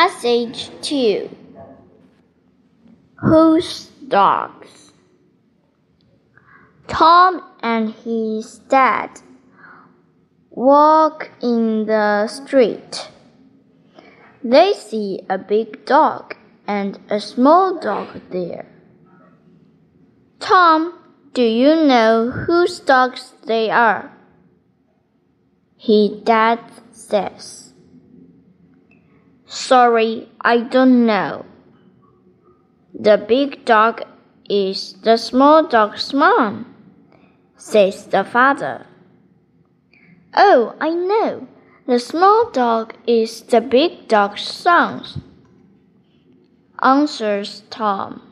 Passage 2 Whose dogs? Tom and his dad walk in the street. They see a big dog and a small dog there. Tom, do you know whose dogs they are? His dad says. Sorry, I don't know. The big dog is the small dog's mom, says the father. Oh, I know. The small dog is the big dog's son, answers Tom.